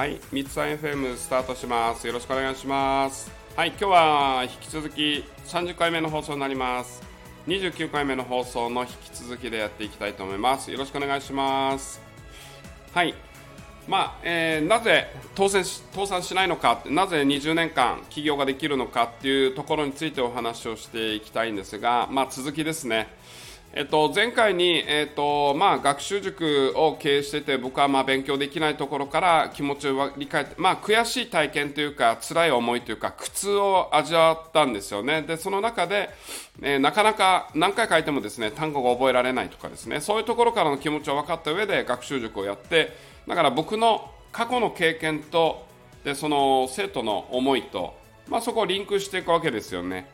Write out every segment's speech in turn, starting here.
はい、三つさん FM スタートします。よろしくお願いします。はい、今日は引き続き30回目の放送になります。29回目の放送の引き続きでやっていきたいと思います。よろしくお願いします。はい、まあえーなぜ当選し倒産しないのか、なぜ20年間起業ができるのかっていうところについてお話をしていきたいんですが、まあ、続きですね。えっと、前回に、えっとまあ、学習塾を経営してて僕はまあ勉強できないところから気持ちを理解、まあ、悔しい体験というか辛い思いというか苦痛を味わったんですよねでその中で、えーなかなか何回書いてもですね単語が覚えられないとかですねそういうところからの気持ちを分かった上で学習塾をやってだから僕の過去の経験とでその生徒の思いと、まあ、そこをリンクしていくわけですよね。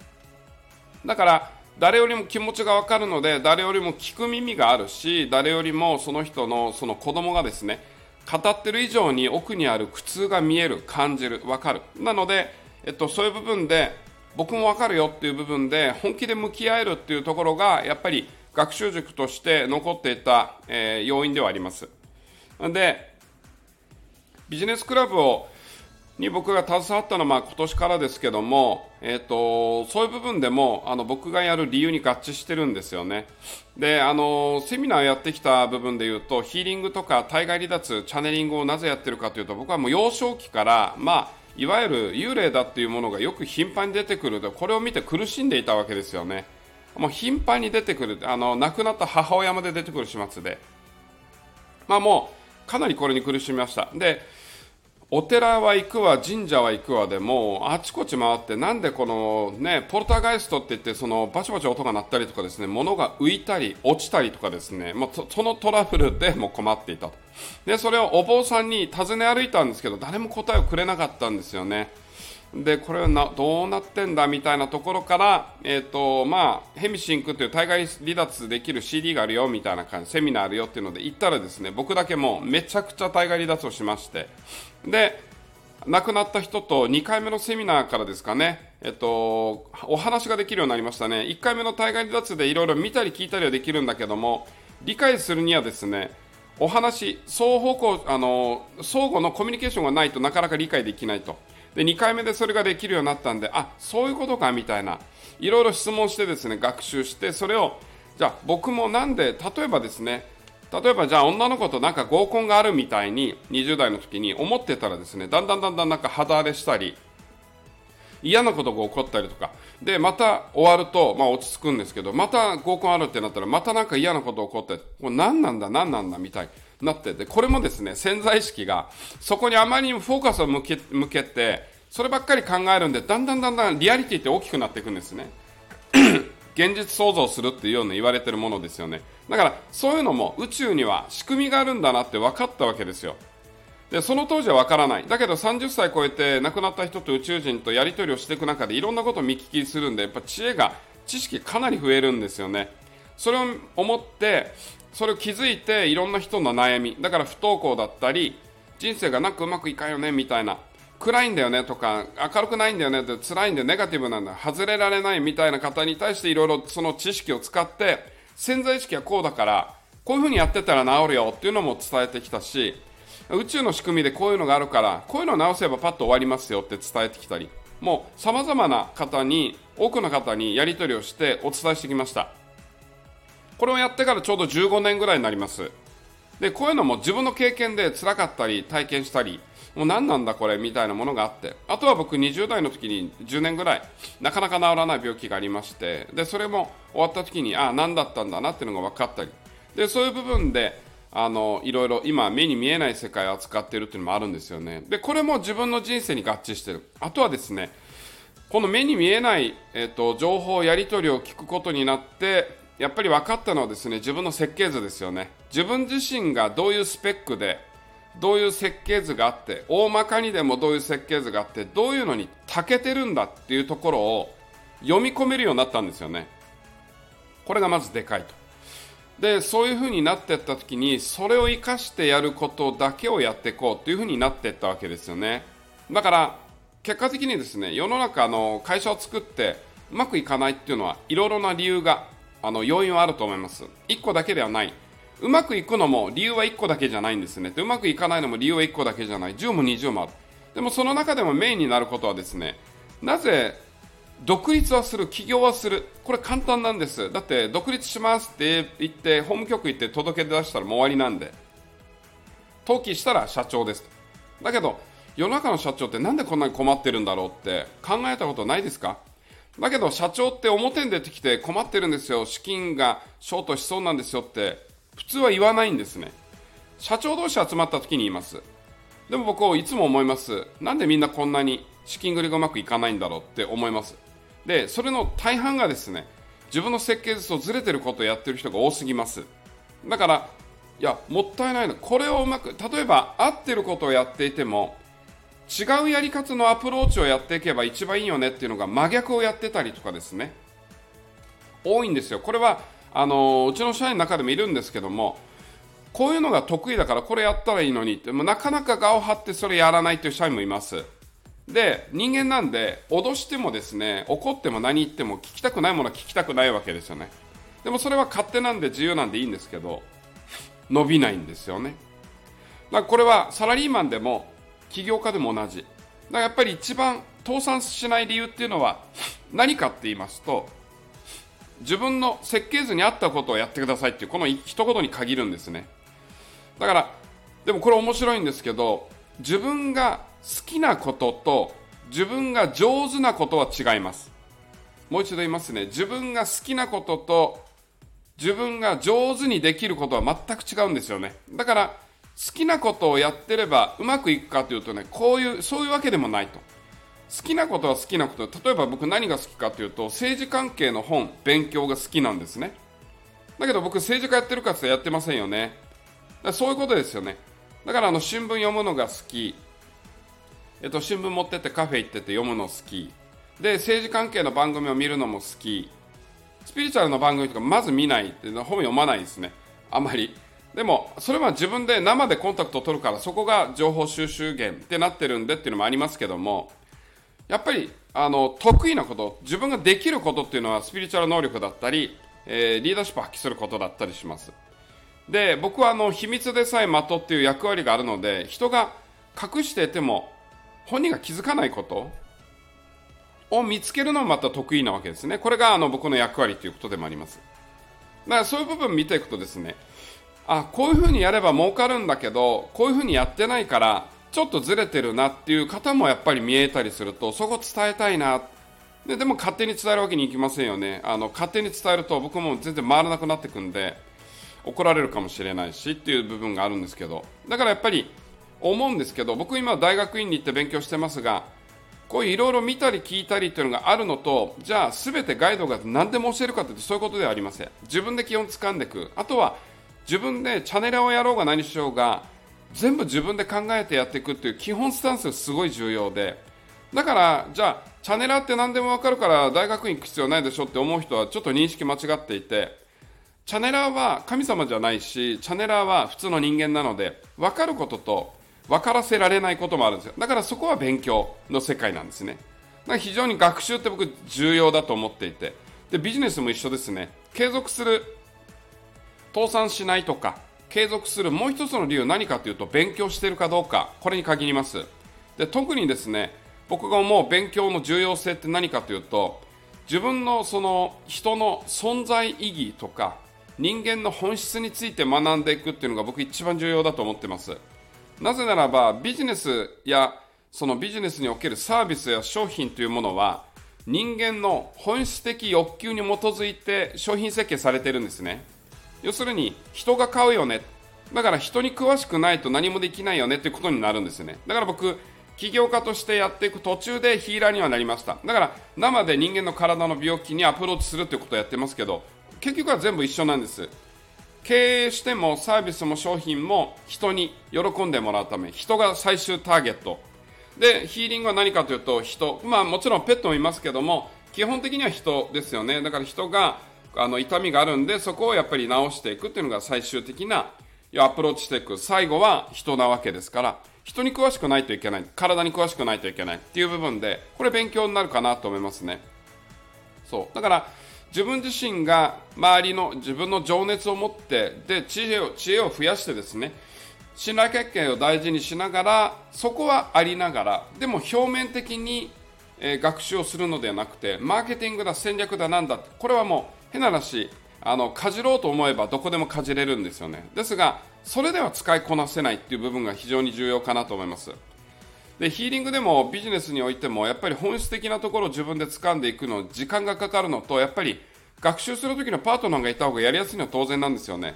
だから誰よりも気持ちが分かるので誰よりも聞く耳があるし誰よりもその人のその子供がですね語ってる以上に奥にある苦痛が見える感じる分かる。なので、えっと、そういう部分で僕も分かるよっていう部分で本気で向き合えるっていうところがやっぱり学習塾として残っていた、えー要因ではあります。でビジネスクラブをに僕が携わったのはまあ今年からですけども、えー、とそういう部分でもあの僕がやる理由に合致してるんですよね。であのセミナーをやってきた部分でいうとヒーリングとか体外離脱チャネリングをなぜやってるかというと僕はもう幼少期から、まあ、いわゆる幽霊だっていうものがよく頻繁に出てくるでこれを見て苦しんでいたわけですよね。もう頻繁に出てくるあの亡くなった母親まで出てくる始末で、まあ、もうかなりこれに苦しみました。でお寺は行くわ、神社は行くわでもあちこち回って、なんでこのね、ポルターガイストって言って、そのバチバチ音が鳴ったりとかですね、物が浮いたり落ちたりとかですね、もうそのトラブルでも困っていたと。で、それをお坊さんに尋ね歩いたんですけど、誰も答えをくれなかったんですよね。で、これはなどうなってんだみたいなところから、えっ、と、まあ、ヘミシンクという体外離脱できる CD があるよみたいな感じ、セミナーあるよっていうので行ったらですね、僕だけもうめちゃくちゃ体外離脱をしまして、で、亡くなった人と2回目のセミナーからですかね、えっと、お話ができるようになりましたね。1回目の体外離脱でいろいろ見たり聞いたりはできるんだけども、理解するにはですね、お話、双方向、あの、相互のコミュニケーションがないとなかなか理解できないと。で、2回目でそれができるようになったんで、あ、そういうことかみたいな、いろいろ質問してですね、学習して、それを、じゃあ僕もなんで、例えばですね、例えばじゃあ女の子となんか合コンがあるみたいに20代の時に思ってたらですねだんだんだんだんなんか肌荒れしたり嫌なことが起こったりとか。でまた終わると、まあ、落ち着くんですけどまた合コンあるってなったらまたなんか嫌なこと起こってこれ何なんだ何なんだみたい。なってでこれもですね潜在意識がそこにあまりにもフォーカスを向け向けてそればっかり考えるんでだんだんだんだんリアリティって大きくなっていくんですね。現実創造するっていうような言われてるものですよね。だからそういうのも宇宙には仕組みがあるんだなって分かったわけですよ。でその当時は分からない。だけど30歳超えて亡くなった人と宇宙人とやり取りをしていく中でいろんなことを見聞きするんでやっぱ知恵が知識かなり増えるんですよね。それを思ってそれを気づいていろんな人の悩みだから不登校だったり人生がなんかうまくいかんよねみたいな。暗いんだよねとか明るくないんだよねって辛いんでネガティブなんだ。外れられないみたいな方に対していろいろその知識を使って潜在意識はこうだからこういうふうにやってたら治るよっていうのも伝えてきたし宇宙の仕組みでこういうのがあるからこういうのを直せばパッと終わりますよって伝えてきたりもうさまざまな方に多くの方にやり取りをしてお伝えしてきました。これをやってからちょうど15年ぐらいになります。でこういうのも自分の経験で辛かったり体験したりもう何なんだこれみたいなものがあって。あとは僕20代の時に10年ぐらいなかなか治らない病気がありまして。でそれも終わった時にああ何だったんだなっていうのが分かったり。でそういう部分であのいろいろ今目に見えない世界を扱っているっていうのもあるんですよね。でこれも自分の人生に合致してる。あとはですねこの目に見えない、えっと情報やり取りを聞くことになってやっぱり分かったのはですね自分の設計図ですよね。自分自身がどういうスペックでどういう設計図があって大まかにでもどういう設計図があってどういうのに長けてるんだっていうところを読み込めるようになったんですよね。これがまずでかいと。でそういうふうになっていった時にそれを生かしてやることだけをやっていこうというふうになっていったわけですよね。だから結果的にですね世の中の会社を作ってうまくいかないっていうのはいろいろな理由があの要因はあると思います。1個だけではない。うまくいくのも理由は1個だけじゃないんですね。でうまくいかないのも理由は1個だけじゃない。10も20もある。でもその中でもメインになることはですねなぜ独立はする起業はする。これ簡単なんです。だって独立しますって言って法務局行って届け出したらもう終わりなんで。登記したら社長です。だけど世の中の社長ってなんでこんなに困ってるんだろうって考えたことないですか？だけど社長って表に出てきて困ってるんですよ。資金がショートしそうなんですよって。普通は言わないんですね。社長同士集まった時に言います。でも僕はいつも思います。なんでみんなこんなに資金繰りがうまくいかないんだろうって思います。でそれの大半がですね自分の設計図とずれてることをやってる人が多すぎます。だからいやもったいないのこれをうまく例えば合ってることをやっていても違うやり方のアプローチをやっていけば一番いいよねっていうのが真逆をやってたりとかですね。多いんですよ。これはあのうちの社員の中でもいるんですけどもこういうのが得意だからこれやったらいいのにってもなかなか顔を張ってそれやらないという社員もいます。で人間なんで脅してもですね怒っても何言っても聞きたくないものは聞きたくないわけですよね。でもそれは勝手なんで自由なんでいいんですけど伸びないんですよね。だからこれはサラリーマンでも起業家でも同じ。だからやっぱり一番倒産しない理由っていうのは何かって言いますと自分の設計図に合ったことをやってくださいっていうこの一言に限るんですね。だからでもこれ面白いんですけど自分が好きなことと自分が上手なことは違います。もう一度言いますね。自分が好きなことと自分が上手にできることは全く違うんですよね。だから好きなことをやってればうまくいくかというとねこういうそういうわけでもないと。好きなことは好きなこと。例えば僕何が好きかというと政治関係の本勉強が好きなんですね。だけど僕政治家やってるかってやってませんよね。そういうことですよね。だからあの新聞読むのが好き、えっと、新聞持ってってカフェ行ってて読むの好き。で政治関係の番組を見るのも好き。スピリチュアルの番組とかまず見ないって本読まないですね。あまり。でもそれは自分で生でコンタクトを取るからそこが情報収集源ってなってるんでっていうのもありますけどもやっぱりあの得意なこと自分ができることっていうのはスピリチュアル能力だったり、えー、リーダーシップを発揮することだったりします。で僕はあの秘密でさえ的っていう役割があるので人が隠していても本人が気づかないことを見つけるのもまた得意なわけですね。これがあの僕の役割ということでもあります。だからそういう部分見ていくとですねあこういうふうにやれば儲かるんだけどこういうふうにやってないからちょっとずれてるなっていう方もやっぱり見えたりするとそこ伝えたいな。ででも勝手に伝えるわけにいきませんよね。あの勝手に伝えると僕も全然回らなくなってくんで怒られるかもしれないしっていう部分があるんですけど。だからやっぱり思うんですけど僕今大学院に行って勉強してますがこういういろいろ見たり聞いたりっていうのがあるのとじゃあ全てガイドが何でも教えるかというとそういうことではありません。自分で基本掴んでいく。あとは自分でチャンネルをやろうが何しようが全部自分で考えてやっていくっていう基本スタンスがすごい重要でだからじゃあチャネラーって何でも分かるから大学院行く必要ないでしょって思う人はちょっと認識間違っていてチャネラーは神様じゃないしチャネラーは普通の人間なので分かることと分からせられないこともあるんですよ。だからそこは勉強の世界なんですね。だから非常に学習って僕重要だと思っていて。でビジネスも一緒ですね。継続する倒産しないとか継続するもう一つの理由何かというと勉強しているかどうか。これに限ります。で特にですね僕が思う勉強の重要性って何かというと自分のその人の存在意義とか人間の本質について学んでいくっていうのが僕一番重要だと思ってます。なぜならばビジネスやそのビジネスにおけるサービスや商品というものは人間の本質的欲求に基づいて商品設計されているんですね。要するに人が買うよね。だから人に詳しくないと何もできないよねっていうことになるんですよね。だから僕起業家としてやっていく途中でヒーラーにはなりました。だから生で人間の体の病気にアプローチするということをやってますけど結局は全部一緒なんです。経営してもサービスも商品も人に喜んでもらうため人が最終ターゲット。でヒーリングは何かというと人。まあもちろんペットもいますけども基本的には人ですよね。だから人があの痛みがあるんでそこをやっぱり治していくっていうのが最終的なアプローチしていく。最後は人なわけですから人に詳しくないといけない。体に詳しくないといけないっていう部分でこれ勉強になるかなと思いますね。そう。だから自分自身が周りの自分の情熱を持ってで知恵を知恵を増やしてですね信頼関係を大事にしながらそこはありながらでも表面的に、えー、学習をするのではなくてマーケティングだ戦略だなんだこれはもう変な話あのかじろうと思えばどこでもかじれるんですよね。ですがそれでは使いこなせないっていう部分が非常に重要かなと思います。でヒーリングでもビジネスにおいてもやっぱり本質的なところを自分で掴んでいくの時間がかかるのとやっぱり学習する時のパートナーがいた方がやりやすいのは当然なんですよね。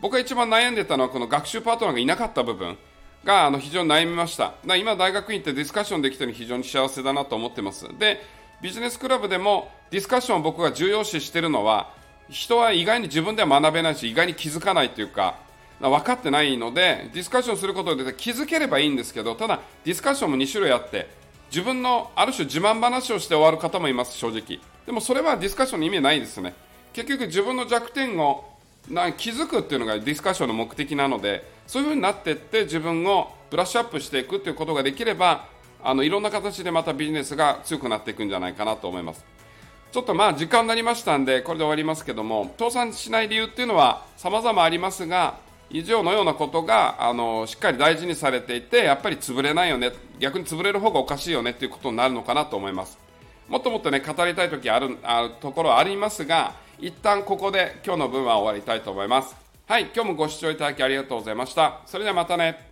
僕が一番悩んでたのはこの学習パートナーがいなかった部分があの非常に悩みました。だ今大学院ってディスカッションできてるの非常に幸せだなと思ってます。でビジネスクラブでもディスカッションを僕が重要視しているのは人は意外に自分では学べないし意外に気づかないというか分かってないのでディスカッションすることで気づければいいんですけどただディスカッションも2種類あって自分のある種自慢話をして終わる方もいます正直。でもそれはディスカッションの意味ないですね。結局自分の弱点をな気づくっていうのがディスカッションの目的なのでそういうふうになっていって自分をブラッシュアップしていくっていうことができればあのいろんな形でまたビジネスが強くなっていくんじゃないかなと思います。ちょっとまあ時間になりましたんでこれで終わりますけども倒産しない理由っていうのは様々ありますが以上のようなことがあのしっかり大事にされていてやっぱり潰れないよね逆に潰れる方がおかしいよねっていうことになるのかなと思います。もっともっとね語りたい時あるあるところありますが一旦ここで今日の分は終わりたいと思います。はい今日もご視聴いただきありがとうございました。それではまたね。